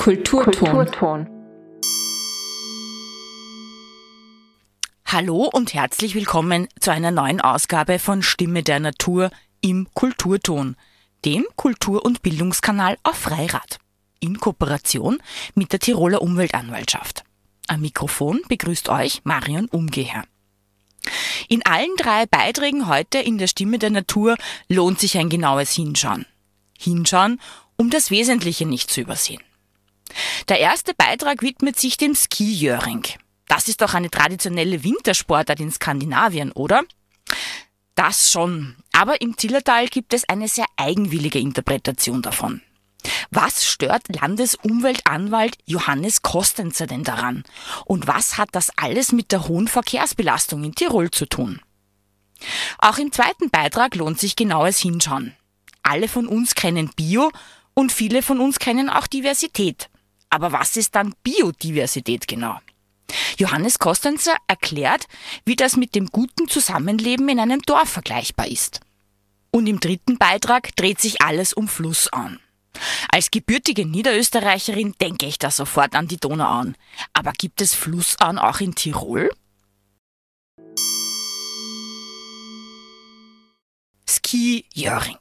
Kulturton. Kulturton. Hallo und herzlich willkommen zu einer neuen Ausgabe von Stimme der Natur im Kulturton, dem Kultur- und Bildungskanal auf Freirad, in Kooperation mit der Tiroler Umweltanwaltschaft. Am Mikrofon begrüßt euch Marion Umgeher. In allen drei Beiträgen heute in der Stimme der Natur lohnt sich ein genaues Hinschauen. Hinschauen, um das Wesentliche nicht zu übersehen. Der erste Beitrag widmet sich dem Skijöring. Das ist doch eine traditionelle Wintersportart in Skandinavien, oder? Das schon. Aber im Zillertal gibt es eine sehr eigenwillige Interpretation davon. Was stört Landesumweltanwalt Johannes Kostenzer denn daran? Und was hat das alles mit der hohen Verkehrsbelastung in Tirol zu tun? Auch im zweiten Beitrag lohnt sich genaues Hinschauen. Alle von uns kennen Bio und viele von uns kennen auch Diversität. Aber was ist dann Biodiversität genau? Johannes Kostenzer erklärt, wie das mit dem guten Zusammenleben in einem Dorf vergleichbar ist. Und im dritten Beitrag dreht sich alles um Flussauen. Als gebürtige Niederösterreicherin denke ich da sofort an die Donauauen. Aber gibt es Flussauen auch in Tirol? Ski-Jöring.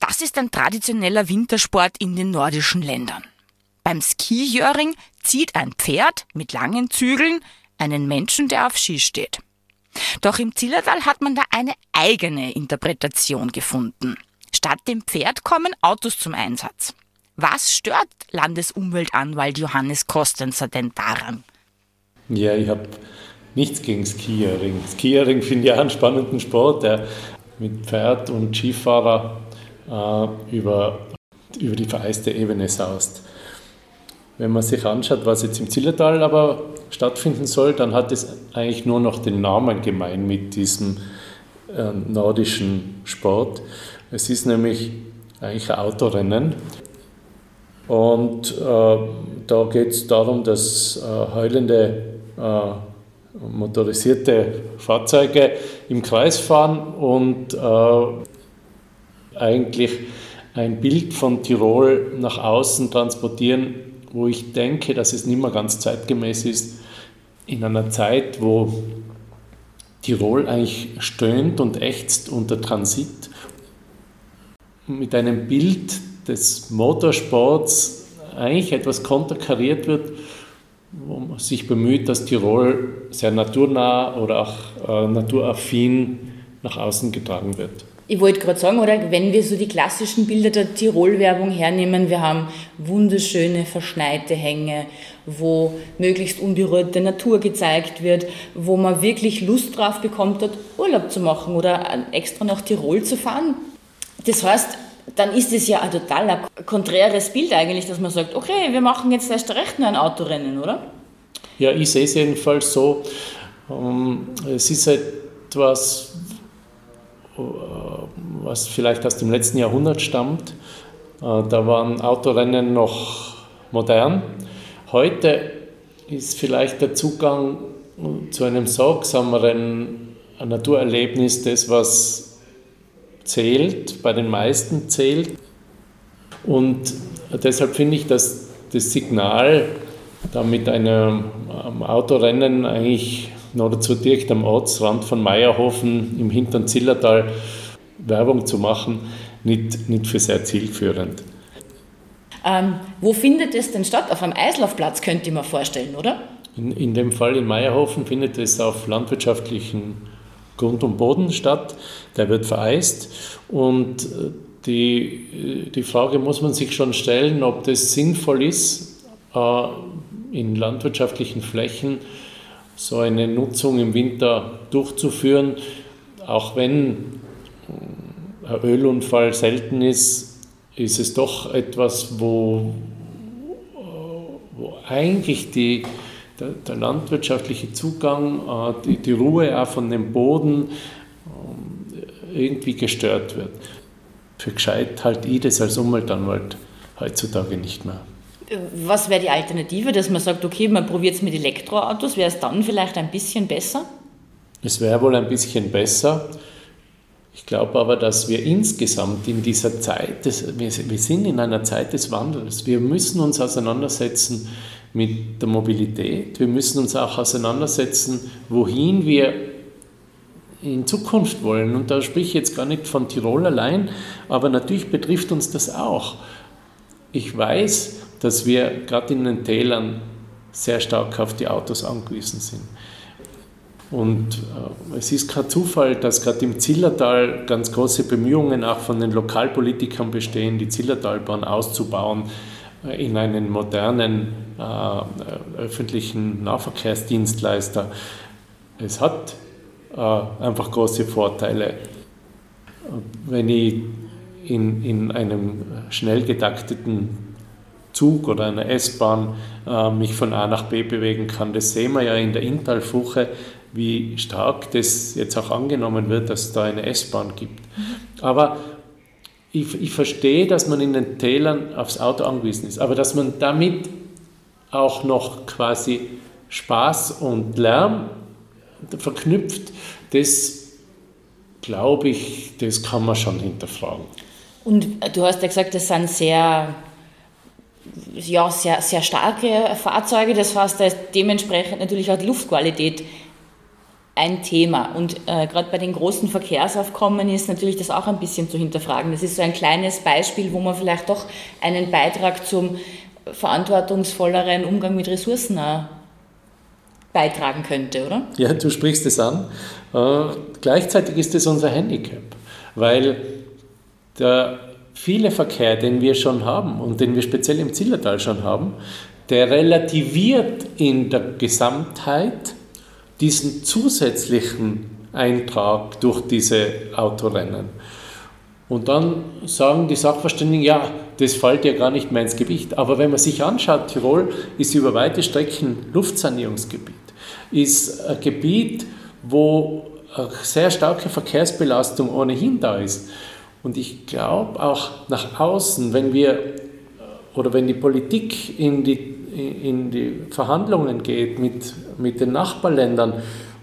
Das ist ein traditioneller Wintersport in den nordischen Ländern. Beim Skijöring zieht ein Pferd mit langen Zügeln einen Menschen, der auf Ski steht. Doch im Zillertal hat man da eine eigene Interpretation gefunden. Statt dem Pferd kommen Autos zum Einsatz. Was stört Landesumweltanwalt Johannes Kostenser denn daran? Ja, ich habe nichts gegen Skiering. Skiering finde ich auch einen spannenden Sport, der mit Pferd und Skifahrer äh, über, über die vereiste Ebene saust. Wenn man sich anschaut, was jetzt im Zillertal aber stattfinden soll, dann hat es eigentlich nur noch den Namen gemein mit diesem äh, nordischen Sport. Es ist nämlich eigentlich ein Autorennen. Und äh, da geht es darum, dass äh, heulende äh, motorisierte Fahrzeuge im Kreis fahren und äh, eigentlich ein Bild von Tirol nach außen transportieren, wo ich denke, dass es nicht mehr ganz zeitgemäß ist, in einer Zeit, wo Tirol eigentlich stöhnt und ächzt unter Transit, mit einem Bild des Motorsports eigentlich etwas konterkariert wird, wo man sich bemüht, dass Tirol sehr naturnah oder auch äh, naturaffin nach außen getragen wird. Ich wollte gerade sagen, oder wenn wir so die klassischen Bilder der Tirol-Werbung hernehmen, wir haben wunderschöne verschneite Hänge, wo möglichst unberührte Natur gezeigt wird, wo man wirklich Lust drauf bekommt, dort Urlaub zu machen oder extra nach Tirol zu fahren. Das heißt, dann ist es ja ein total konträres Bild eigentlich, dass man sagt, okay, wir machen jetzt erst recht nur ein Autorennen, oder? Ja, ich sehe es jedenfalls so. Ähm, es ist etwas, was vielleicht aus dem letzten Jahrhundert stammt. Äh, da waren Autorennen noch modern. Heute ist vielleicht der Zugang zu einem sorgsameren Naturerlebnis das, was zählt, bei den meisten zählt. Und deshalb finde ich, dass das Signal da mit einem Autorennen eigentlich noch dazu direkt am Ortsrand von Meierhofen im hinteren Zillertal Werbung zu machen, nicht, nicht für sehr zielführend. Ähm, wo findet es denn statt? Auf einem Eislaufplatz könnte ich mir vorstellen, oder? In, in dem Fall in Meierhofen findet es auf landwirtschaftlichen Grund und Boden statt. Der wird vereist und äh, die, äh, die Frage muss man sich schon stellen, ob das sinnvoll ist, äh, in landwirtschaftlichen Flächen so eine Nutzung im Winter durchzuführen, auch wenn ein Ölunfall selten ist, ist es doch etwas, wo, wo eigentlich die, der, der landwirtschaftliche Zugang, äh, die, die, Ruhe auch von dem Boden ähm, irgendwie gestört wird. Für gescheit halte ich das als Umweltanwalt heutzutage nicht mehr. Was wäre die Alternative, dass man sagt, okay, man probiert es mit Elektroautos, wäre es dann vielleicht ein bisschen besser? Es wäre wohl ein bisschen besser. Ich glaube aber, dass wir insgesamt in dieser Zeit, des, wir, wir sind in einer Zeit des Wandels. Wir müssen uns auseinandersetzen mit der Mobilität. Wir müssen uns auch auseinandersetzen, wohin wir in Zukunft wollen. Und da spreche ich jetzt gar nicht von Tirol allein, aber natürlich betrifft uns das auch. Ich weiß, dass wir gerade in den Tälern sehr stark auf die Autos angewiesen sind. Und äh, es ist kein Zufall, dass gerade im Zillertal ganz große Bemühungen auch von den Lokalpolitikern bestehen, die Zillertalbahn auszubauen äh, in einen modernen äh, öffentlichen Nahverkehrsdienstleister. Es hat äh, einfach große Vorteile. Wenn ich in, in einem schnell getakteten Zug oder einer S-Bahn äh, mich von A nach B bewegen kann, das sehen wir ja in der Inntalfuche, wie stark das jetzt auch angenommen wird, dass es da eine S-Bahn gibt. Aber ich, ich verstehe, dass man in den Tälern aufs Auto angewiesen ist, aber dass man damit auch noch quasi Spaß und Lärm verknüpft, das glaube ich, das kann man schon hinterfragen. Und du hast ja gesagt, das sind sehr, ja, sehr, sehr starke Fahrzeuge, das heißt, da ist dementsprechend natürlich auch die Luftqualität ein Thema. Und äh, gerade bei den großen Verkehrsaufkommen ist natürlich das auch ein bisschen zu hinterfragen. Das ist so ein kleines Beispiel, wo man vielleicht doch einen Beitrag zum verantwortungsvolleren Umgang mit Ressourcen beitragen könnte, oder? Ja, du sprichst es an. Äh, gleichzeitig ist es unser Handicap, weil der viele Verkehr, den wir schon haben und den wir speziell im Zillertal schon haben, der relativiert in der Gesamtheit diesen zusätzlichen Eintrag durch diese Autorennen. Und dann sagen die Sachverständigen, ja, das fällt ja gar nicht mehr ins Gewicht. Aber wenn man sich anschaut, Tirol ist über weite Strecken Luftsanierungsgebiet, ist ein Gebiet, wo eine sehr starke Verkehrsbelastung ohnehin da ist. Und ich glaube auch nach außen, wenn wir oder wenn die Politik in die, in die Verhandlungen geht mit, mit den Nachbarländern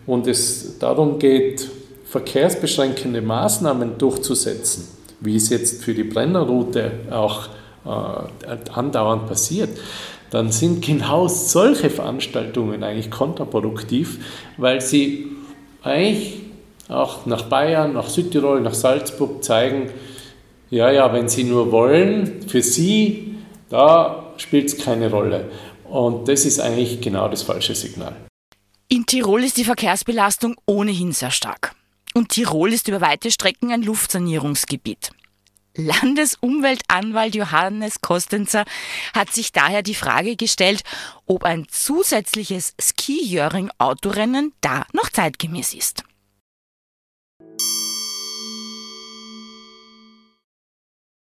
und es darum geht, verkehrsbeschränkende Maßnahmen durchzusetzen, wie es jetzt für die Brennerroute auch äh, andauernd passiert, dann sind genau solche Veranstaltungen eigentlich kontraproduktiv, weil sie eigentlich auch nach Bayern, nach Südtirol, nach Salzburg zeigen, ja, ja, wenn Sie nur wollen, für Sie, da spielt es keine Rolle. Und das ist eigentlich genau das falsche Signal. In Tirol ist die Verkehrsbelastung ohnehin sehr stark. Und Tirol ist über weite Strecken ein Luftsanierungsgebiet. Landesumweltanwalt Johannes Kostenzer hat sich daher die Frage gestellt, ob ein zusätzliches Ski-Jöring-Autorennen da noch zeitgemäß ist.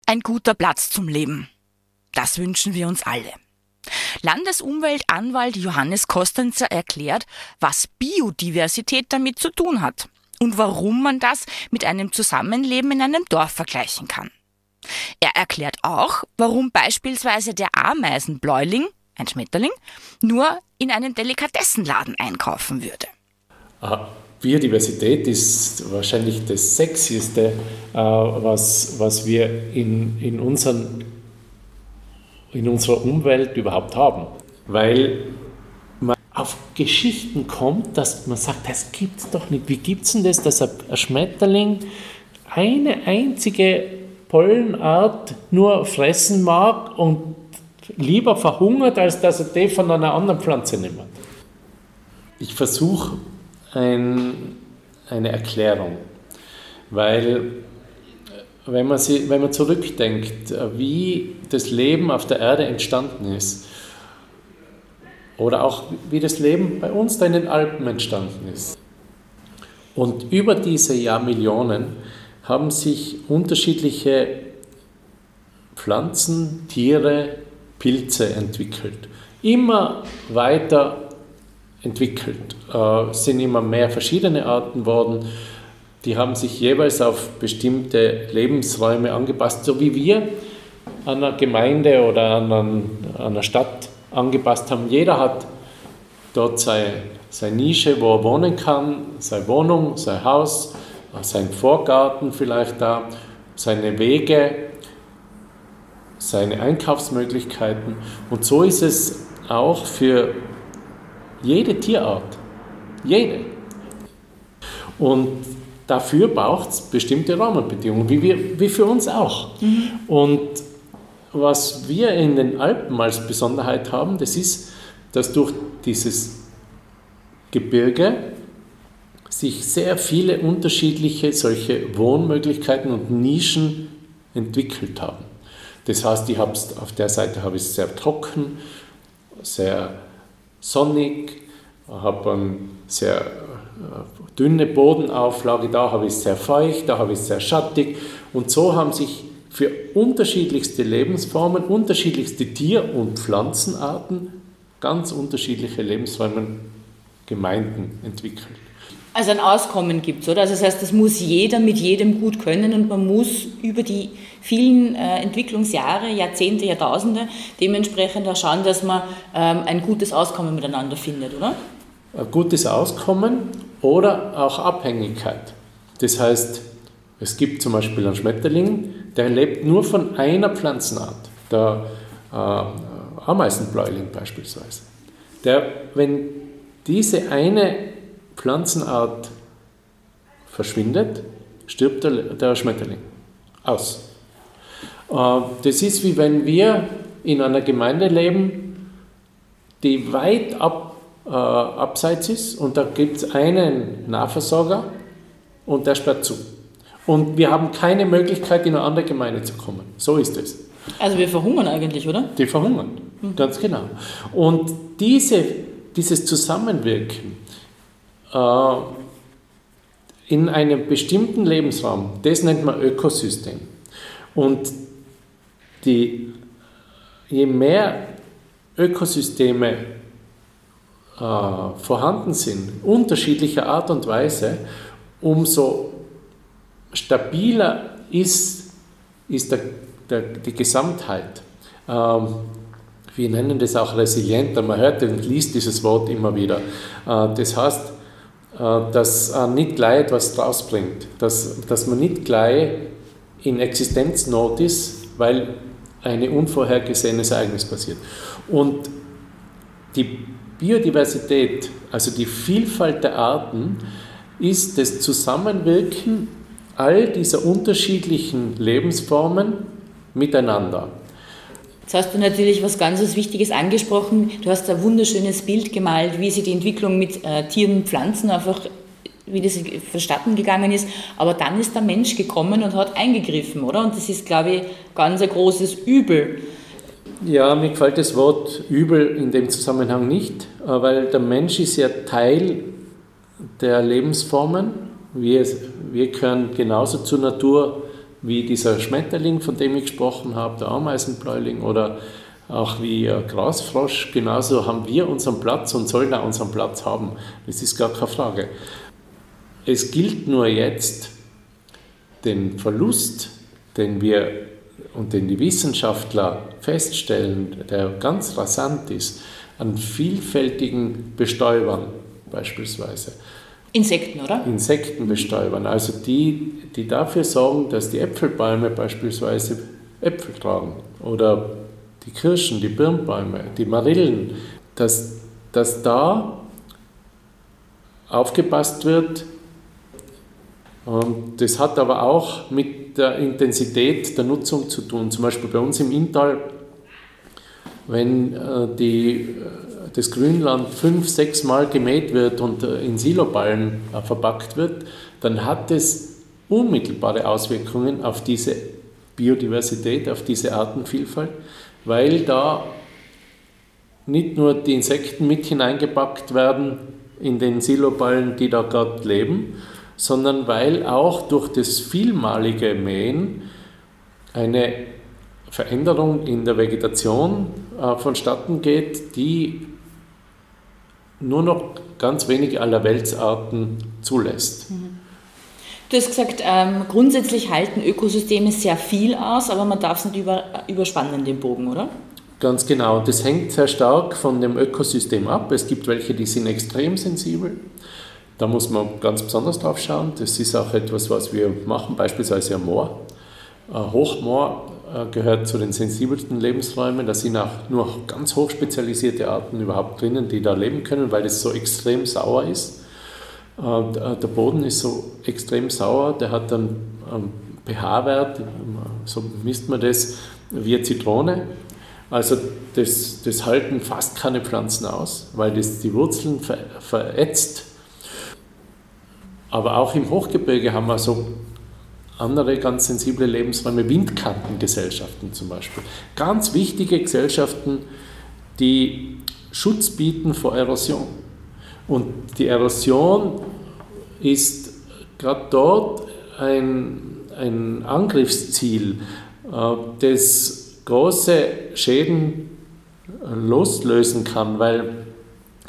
Ein guter Platz zum Leben. Das wünschen wir uns alle. Landesumweltanwalt Johannes Kostenzer erklärt, was Biodiversität damit zu tun hat und warum man das mit einem Zusammenleben in einem Dorf vergleichen kann. Er erklärt auch, warum beispielsweise der Ameisenbläuling, ein Schmetterling, nur in einem Delikatessenladen einkaufen würde. Aha. Biodiversität ist wahrscheinlich das Sexieste, äh, was, was wir in, in, unseren, in unserer Umwelt überhaupt haben. Weil auf Geschichten kommt, dass man sagt, das gibt es doch nicht. Wie gibt es denn das, dass ein Schmetterling eine einzige Pollenart nur fressen mag und lieber verhungert, als dass er die von einer anderen Pflanze nimmt? Ich versuche ein, eine Erklärung, weil wenn man, sie, wenn man zurückdenkt, wie das Leben auf der Erde entstanden ist, oder auch wie das Leben bei uns da in den Alpen entstanden ist. Und über diese Jahrmillionen haben sich unterschiedliche Pflanzen, Tiere, Pilze entwickelt. Immer weiter entwickelt. Äh, sind immer mehr verschiedene Arten worden. Die haben sich jeweils auf bestimmte Lebensräume angepasst, so wie wir an einer Gemeinde oder an einer Stadt angepasst haben. Jeder hat dort seine, seine Nische, wo er wohnen kann, seine Wohnung, sein Haus, sein Vorgarten vielleicht da, seine Wege, seine Einkaufsmöglichkeiten. Und so ist es auch für jede Tierart. Jede. Und dafür braucht es bestimmte Rahmenbedingungen, wie, wir, wie für uns auch. Mhm. Und was wir in den Alpen als Besonderheit haben, das ist, dass durch dieses Gebirge sich sehr viele unterschiedliche solche Wohnmöglichkeiten und Nischen entwickelt haben. Das heißt, ich auf der Seite habe ich es sehr trocken, sehr sonnig, habe eine sehr äh, dünne Bodenauflage, da habe ich es sehr feucht, da habe ich es sehr schattig und so haben sich für unterschiedlichste Lebensformen, unterschiedlichste Tier- und Pflanzenarten ganz unterschiedliche Lebensräume, Gemeinden entwickelt. Also ein Auskommen gibt es, oder? Also das heißt, das muss jeder mit jedem gut können und man muss über die vielen äh, Entwicklungsjahre, Jahrzehnte, Jahrtausende dementsprechend auch schauen, dass man ähm, ein gutes Auskommen miteinander findet, oder? Ein gutes Auskommen oder auch Abhängigkeit. Das heißt, es gibt zum Beispiel einen Schmetterling, der lebt nur von einer Pflanzenart, der äh, Ameisenbläuling beispielsweise. Der, wenn diese eine Pflanzenart verschwindet, stirbt der, der Schmetterling aus. Äh, das ist wie wenn wir in einer Gemeinde leben, die weit ab, äh, abseits ist und da gibt es einen Nahversorger und der sperrt zu. Und wir haben keine Möglichkeit, in eine andere Gemeinde zu kommen. So ist es. Also wir verhungern eigentlich, oder? Die verhungern, mhm. ganz genau. Und diese, dieses Zusammenwirken äh, in einem bestimmten Lebensraum, das nennt man Ökosystem. Und die, je mehr Ökosysteme äh, vorhanden sind, unterschiedlicher Art und Weise, umso stabiler ist, ist der, der, die Gesamtheit. Ähm, wir nennen das auch resilienter. Man hört und liest dieses Wort immer wieder. Äh, das heißt, äh, dass äh, nicht gleich etwas draus bringt, dass, dass man nicht gleich in Existenznot ist, weil ein unvorhergesehenes Ereignis passiert. Und die Biodiversität, also die Vielfalt der Arten, ist das Zusammenwirken all dieser unterschiedlichen Lebensformen miteinander. Jetzt hast du natürlich was ganz Wichtiges angesprochen. Du hast ein wunderschönes Bild gemalt, wie sich die Entwicklung mit äh, Tieren und Pflanzen einfach, wie das verstatten gegangen ist. Aber dann ist der Mensch gekommen und hat eingegriffen, oder? Und das ist, glaube ich, ganz ein großes Übel. Ja, mir gefällt das Wort Übel in dem Zusammenhang nicht, äh, weil der Mensch ist ja Teil der Lebensformen. Wir, wir gehören genauso zur Natur wie dieser Schmetterling, von dem ich gesprochen habe, der Ameisenbläuling oder auch wie Grasfrosch, genauso haben wir unseren Platz und sollen auch unseren Platz haben. Das ist gar keine Frage. Es gilt nur jetzt, den Verlust, den wir und den die Wissenschaftler feststellen, der ganz rasant ist, an vielfältigen Bestäubern beispielsweise, Insekten, oder? Insektenbestäubern, also die, die dafür sorgen, dass die Äpfelbäume beispielsweise Äpfel tragen oder die Kirschen, die Birnbäume, die Marillen, dass, dass da aufgepasst wird. Und das hat aber auch mit der Intensität der Nutzung zu tun. Zum Beispiel bei uns im Inntal, wenn äh, die das Grünland fünf, sechs Mal gemäht wird und äh, in Siloballen äh, verpackt wird, dann hat es unmittelbare Auswirkungen auf diese Biodiversität, auf diese Artenvielfalt, weil da nicht nur die Insekten mit hineingepackt werden in den Siloballen, die da gerade leben, sondern weil auch durch das vielmalige Mähen eine Veränderung in der Vegetation äh, vonstatten geht, die nur noch ganz wenige Allerweltsarten zulässt. Mhm. Du hast gesagt, ähm, grundsätzlich halten Ökosysteme sehr viel aus, aber man darf es nicht über, überspannen, den Bogen, oder? Ganz genau. Das hängt sehr stark von dem Ökosystem ab. Es gibt welche, die sind extrem sensibel. Da muss man ganz besonders drauf schauen. Das ist auch etwas, was wir machen, beispielsweise am Moor. Hochmoor äh, gehört zu den sensibelsten Lebensräumen. Da sind auch nur ganz hochspezialisierte Arten überhaupt drinnen, die da leben können, weil es so extrem sauer ist. Äh, der Boden ist so extrem sauer, der hat dann pH-Wert, so misst man das, wie eine Zitrone. Also das, das halten fast keine Pflanzen aus, weil das die Wurzeln ver, verätzt. Aber auch im Hochgebirge haben wir so andere ganz sensible Lebensräume, Windkantengesellschaften zum Beispiel. Ganz wichtige Gesellschaften, die Schutz bieten vor Erosion. Und die Erosion ist gerade dort ein, ein Angriffsziel, äh, das große Schäden loslösen kann, weil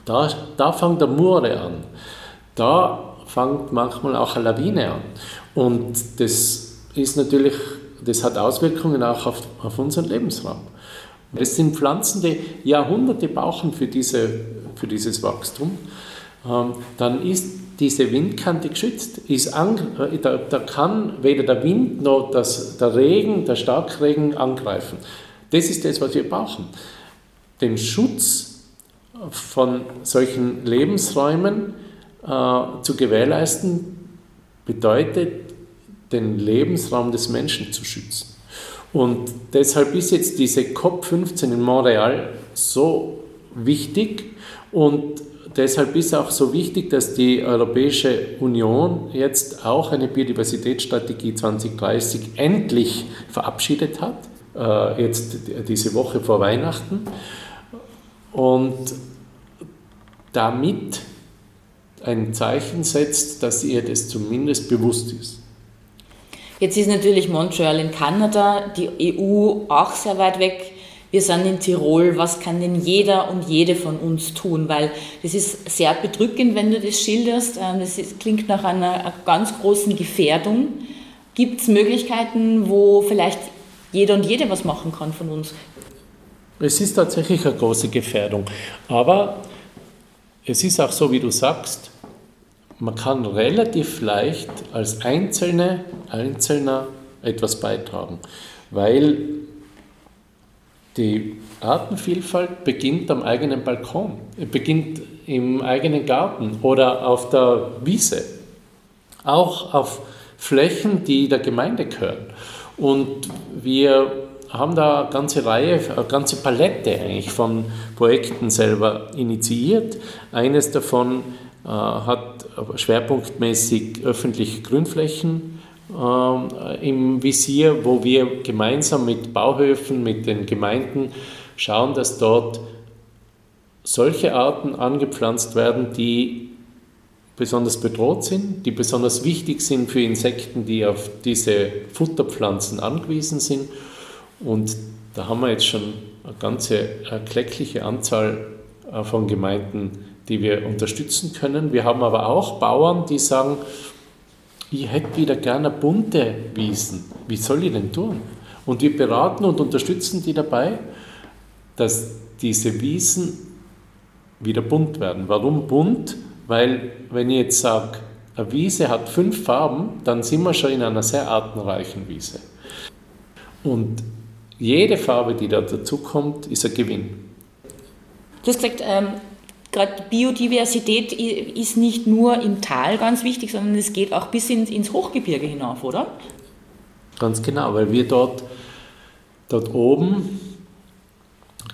da, da fängt der Mure an. Da fängt manchmal auch eine Lawine an. Und das ist natürlich, das hat Auswirkungen auch auf, auf unseren Lebensraum. Es sind Pflanzen, die Jahrhunderte brauchen für, diese, für dieses Wachstum. Ähm, dann ist diese Windkante geschützt. Ist an, äh, da, da, kann weder der Wind noch das, der Regen, der Starkregen angreifen. Das ist das, was wir brauchen. Den Schutz von solchen Lebensräumen äh, zu gewährleisten, bedeutet den Lebensraum des Menschen zu schützen. Und deshalb ist jetzt diese COP15 in Montreal so wichtig und deshalb ist auch so wichtig, dass die Europäische Union jetzt auch eine Biodiversitätsstrategie 2030 endlich verabschiedet hat, äh, jetzt diese Woche vor Weihnachten. Und damit ein Zeichen setzt, dass ihr das zumindest bewusst ist. Jetzt ist natürlich Montreal in Kanada, die EU auch sehr weit weg. Wir sind in Tirol. Was kann denn jeder und jede von uns tun? Weil das ist sehr bedrückend, wenn du das schilderst. Ähm, das klingt nach einer, einer ganz großen Gefährdung. Gibt es Möglichkeiten, wo vielleicht jeder und jede was machen kann von uns? Es ist tatsächlich eine große Gefährdung. Aber es ist auch so, wie du sagst, man kann relativ leicht als Einzelne, Einzelner etwas beitragen, weil die Artenvielfalt beginnt am eigenen Balkon, beginnt im eigenen Garten oder auf der Wiese, auch auf Flächen, die der Gemeinde gehören. Und wir haben da eine ganze Reihe, eine ganze Palette eigentlich von Projekten selber initiiert. Eines davon äh, hat schwerpunktmäßig öffentliche Grünflächen äh, im Visier, wo wir gemeinsam mit Bauhöfen, mit den Gemeinden schauen, dass dort solche Arten angepflanzt werden, die besonders bedroht sind, die besonders wichtig sind für Insekten, die auf diese Futterpflanzen angewiesen sind. Und da haben wir jetzt schon eine ganze erkleckliche Anzahl äh, von Gemeinden, die wir unterstützen können. Wir haben aber auch Bauern, die sagen, ich hätte wieder gerne bunte Wiesen. Wie soll ich denn tun? Und wir beraten und unterstützen die dabei, dass diese Wiesen wieder bunt werden. Warum bunt? Weil wenn ich jetzt sage, eine Wiese hat fünf Farben, dann sind wir schon in einer sehr artenreichen Wiese. Und jede Farbe, die da dazukommt, ist ein Gewinn. Du hast gesagt, ähm, gerade Biodiversität ist nicht nur im Tal ganz wichtig, sondern es geht auch bis ins, ins Hochgebirge hinauf, oder? Ganz genau, weil wir dort, dort oben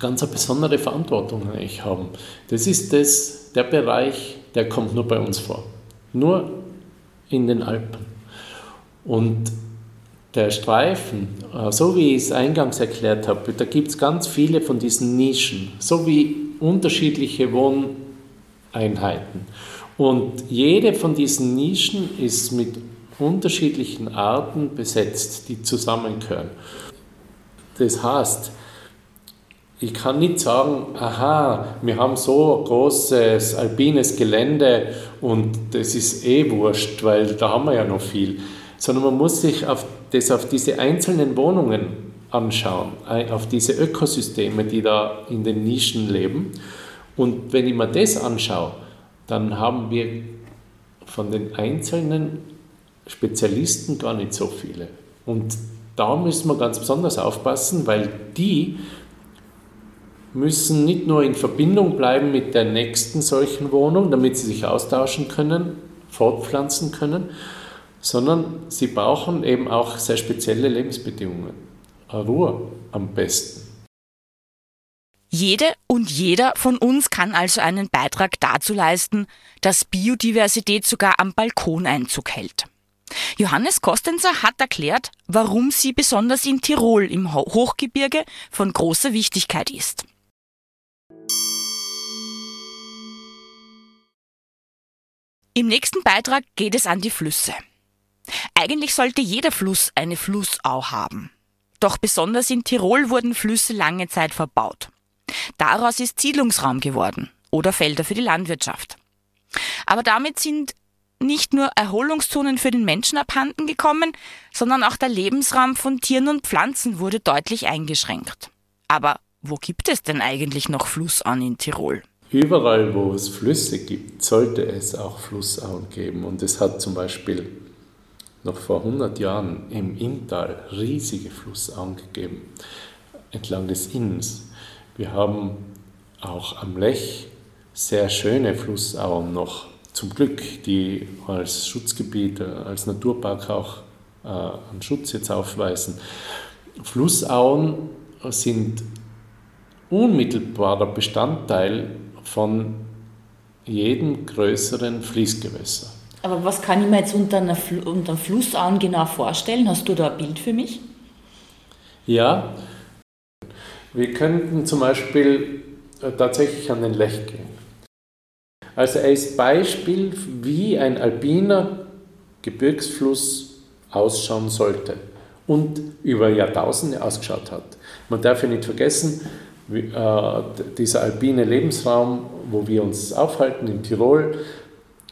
ganz eine besondere Verantwortung eigentlich haben. Das ist das, der Bereich, der kommt nur bei uns vor. Nur in den Alpen. Und der Streifen, äh, so wie ich es eingangs erklärt habe, da gibt es ganz viele von diesen Nischen, so wie unterschiedliche Wohneinheiten. Und jede von diesen Nischen ist mit unterschiedlichen Arten besetzt, die zusammengehören. Das heißt, ich kann nicht sagen, aha, wir haben so ein großes alpines Gelände und das ist eh wurscht, weil da haben wir ja noch viel. Sondern man muss sich auf das auf diese einzelnen Wohnungen anschauen, auf diese Ökosysteme, die da in den Nischen leben. Und wenn ich mir das anschaue, dann haben wir von den einzelnen Spezialisten gar nicht so viele. Und da müssen wir ganz besonders aufpassen, weil die müssen nicht nur in Verbindung bleiben mit der nächsten solchen Wohnung, damit sie sich austauschen können, fortpflanzen können, sondern sie brauchen eben auch sehr spezielle Lebensbedingungen. Ruhe am besten. Jede und jeder von uns kann also einen Beitrag dazu leisten, dass Biodiversität sogar am Balkon Einzug hält. Johannes Kostenzer hat erklärt, warum sie besonders in Tirol im Hochgebirge von großer Wichtigkeit ist. Im nächsten Beitrag geht es an die Flüsse. Eigentlich sollte jeder Fluss eine Flussau haben. Doch besonders in Tirol wurden Flüsse lange Zeit verbaut. Daraus ist Siedlungsraum geworden oder Felder für die Landwirtschaft. Aber damit sind nicht nur Erholungszonen für den Menschen abhanden gekommen, sondern auch der Lebensraum von Tieren und Pflanzen wurde deutlich eingeschränkt. Aber wo gibt es denn eigentlich noch Flussauen in Tirol? Überall, wo es Flüsse gibt, sollte es auch Flussauen geben. Und es hat zum Beispiel noch vor 100 Jahren im Inntal riesige Flussauen gegeben, entlang des Inns. Wir haben auch am Lech sehr schöne Flussauen noch, zum Glück, die als Schutzgebiet, als Naturpark auch äh, einen Schutz jetzt aufweisen. Flussauen sind unmittelbarer Bestandteil von jedem größeren Fließgewässer. Aber was kann ich mir jetzt unter, einer unter Flussauen genau vorstellen? Hast du da ein Bild für mich? Ja, wir könnten zum Beispiel äh, tatsächlich an den Lech gehen. Also ist Beispiel, wie ein alpiner Gebirgsfluss ausschauen sollte und über Jahrtausende ausgeschaut hat. Man darf ja nicht vergessen, äh, dieser alpine Lebensraum, wo wir uns aufhalten in Tirol,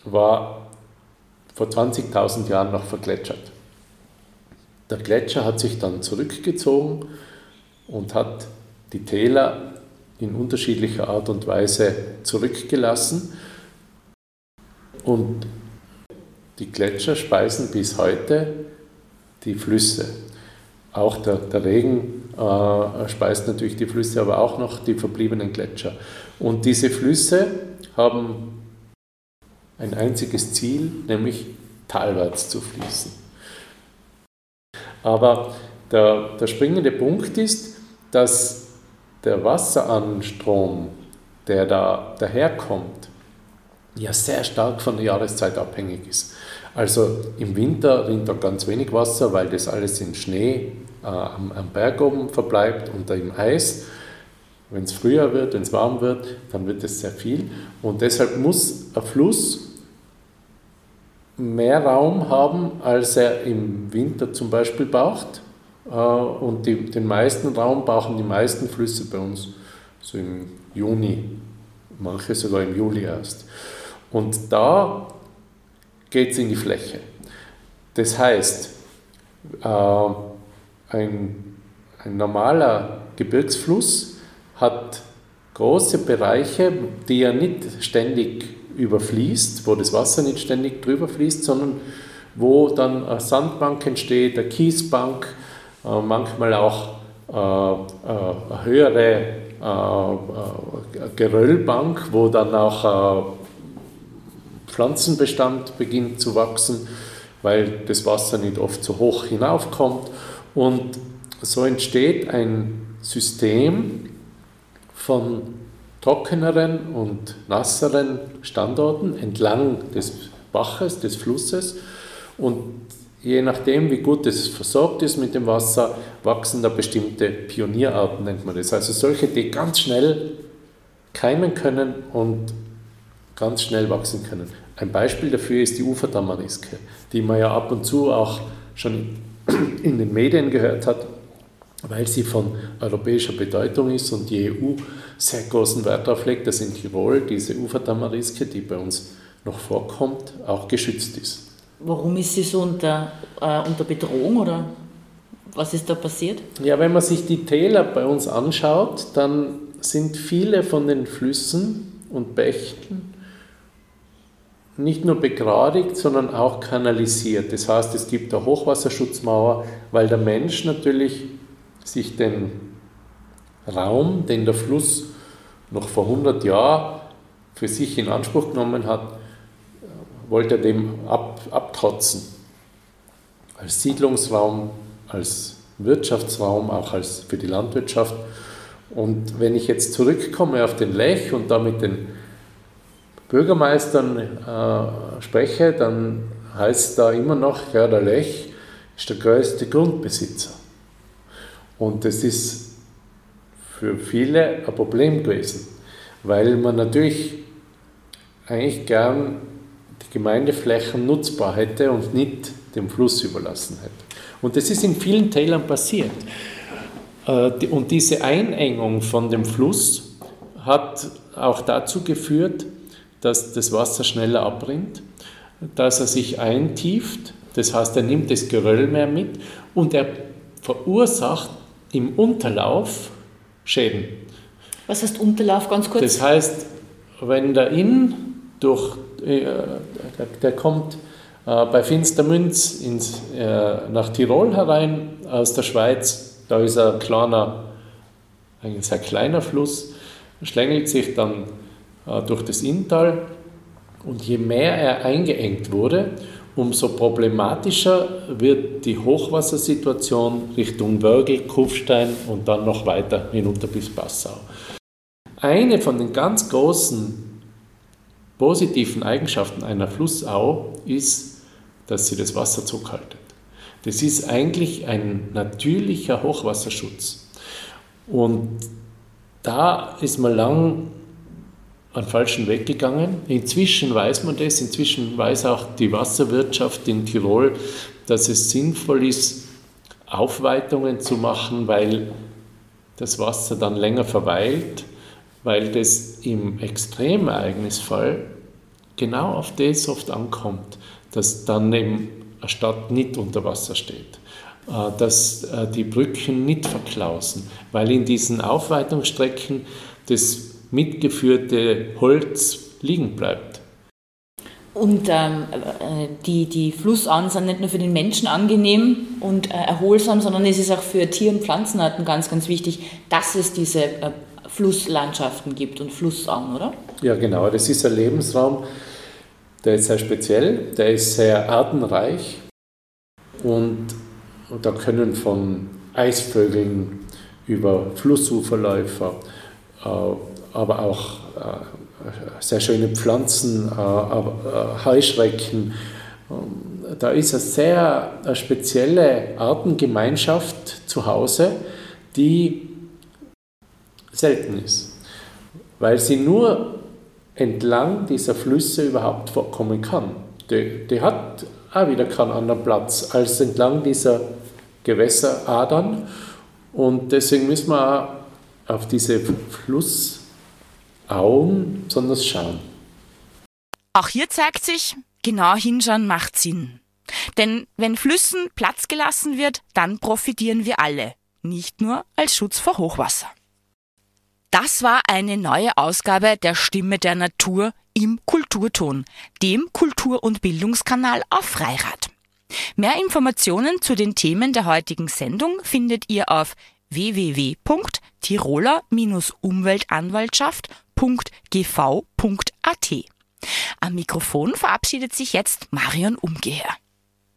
war vor 20.000 Jahren noch vergletschert. Der Gletscher hat sich dann zurückgezogen und hat die Täler in unterschiedlicher Art und Weise zurückgelassen. Und die Gletscher speisen bis heute die Flüsse. Auch der, der Regen äh, speist natürlich die Flüsse, aber auch noch die verbliebenen Gletscher. Und diese Flüsse haben ein einziges Ziel, nämlich talwärts zu fließen. Aber der, der springende Punkt ist, dass der Wasseranstrom, der da daherkommt, ja sehr stark von der Jahreszeit abhängig ist. Also im Winter rinnt da ganz wenig Wasser, weil das alles in Schnee äh, am, am, Berg oben verbleibt und im Eis. Wenn es früher wird, wenn es warm wird, dann wird es sehr viel. Und deshalb muss ein Fluss mehr Raum haben, als er im Winter zum Beispiel braucht. Äh, und die, den meisten Raum brauchen die meisten Flüsse bei uns so im Juni, manche sogar im Juli erst. Und da geht es in die Fläche. Das heißt, äh, ein, ein normaler Gebirgsfluss hat große Bereiche, die er nicht ständig überfließt, wo das Wasser nicht ständig drüber fließt, sondern wo dann eine Sandbank entsteht, eine Kiesbank, äh, manchmal auch äh, äh, eine höhere Geröllbank, wo dann auch Pflanzenbestand beginnt zu wachsen, weil das Wasser nicht oft so hoch hinaufkommt. Und so entsteht ein System von trockeneren und nasseren Standorten entlang des Baches, des Flusses. Und je nachdem, wie gut es versorgt ist mit dem Wasser, wachsen da bestimmte Pionierarten, nennt man das. Also solche, die ganz schnell keimen können und ganz schnell wachsen können. Ein Beispiel dafür ist die Uferdamariske, die man ja ab und zu auch schon in den Medien gehört hat, weil sie von europäischer Bedeutung ist und die EU sehr großen Wert darauf legt, dass in Tirol diese Uferdamariske, die bei uns noch vorkommt, auch geschützt ist. Warum ist sie so unter, äh, unter Bedrohung oder was ist da passiert? Ja, wenn man sich die Täler bei uns anschaut, dann sind viele von den Flüssen und Bächen nicht nur begradigt, sondern auch kanalisiert. Das heißt, es gibt eine Hochwasserschutzmauer, weil der Mensch natürlich sich den Raum, den der Fluss noch vor 100 Jahren für sich in Anspruch genommen hat, wollte er dem ab, abtrotzen. Als Siedlungsraum, als Wirtschaftsraum, auch als für die Landwirtschaft. Und wenn ich jetzt zurückkomme auf den Lech und da mit den Bürgermeistern äh, spreche, dann heißt da immer noch, ja, der Lech ist der größte Grundbesitzer. Und das ist für viele ein Problem gewesen, weil man natürlich eigentlich gern die Gemeindeflächen nutzbar hätte und nicht dem Fluss überlassen hätte. Und das ist in vielen Tälern passiert. Äh, und diese Einengung von dem Fluss hat auch dazu geführt, dass das Wasser schneller abrinnt, dass er sich eintieft, das heißt, er nimmt das Geröll mehr mit und er verursacht im Unterlauf Schäden. Was heißt Unterlauf ganz kurz? Das heißt, wenn der Inn durch, äh, der, der, kommt äh, bei Finstermünz ins, äh, nach Tirol herein aus der Schweiz, da ist ein kleiner, ein sehr kleiner Fluss, schlängelt sich dann äh, durch das Inntal. Und je mehr er eingeengt wurde, umso problematischer wird die Hochwassersituation Richtung Wörgl, Kufstein und dann noch weiter hinunter bis Passau. Eine von den ganz großen positiven Eigenschaften einer Flussau ist, dass sie das Wasser zurückhaltet. Das ist eigentlich ein natürlicher Hochwasserschutz. Und da ist man lang einen falschen Weg gegangen. Inzwischen weiß man das, inzwischen weiß auch die Wasserwirtschaft in Tirol, dass es sinnvoll ist, Aufweitungen zu machen, weil das Wasser dann länger verweilt, weil das im Extremereignisfall genau auf das oft ankommt, dass dann eben eine Stadt nicht unter Wasser steht, äh, dass äh, die Brücken nicht verklausen, weil in diesen Aufweitungsstrecken das mitgeführte Holz liegen bleibt. Und ähm, äh, die, die Flussauen sind nicht nur für den Menschen angenehm und äh, erholsam, sondern es ist auch für Tier- und Pflanzenarten ganz, ganz wichtig, dass es diese äh, Flusslandschaften gibt und Flussauen, oder? Ja, genau. Das ist ein Lebensraum, der ist sehr speziell, der ist sehr artenreich und, und da können von Eisvögeln über Flussuferläufer, äh, aber auch äh, sehr schöne Pflanzen, äh, Heuschrecken. Ähm, da ist eine sehr spezielle Artengemeinschaft zu Hause, die selten ist, weil sie nur entlang dieser Flüsse überhaupt vorkommen kann. Die, die hat auch wieder keinen anderen Platz als entlang dieser Gewässeradern und deswegen müssen wir auch auf diese Fluss Augen besonders schauen. Auch hier zeigt sich, genau hinschauen macht Sinn. Denn wenn Flüssen Platz gelassen wird, dann profitieren wir alle, nicht nur als Schutz vor Hochwasser. Das war eine neue Ausgabe der Stimme der Natur im Kulturton, dem Kultur- und Bildungskanal auf Freirad. Mehr Informationen zu den Themen der heutigen Sendung findet ihr auf www.tiroler-umweltanwaltschaft.de www.gv.at. Am Mikrofon verabschiedet sich jetzt Marion Umgeher.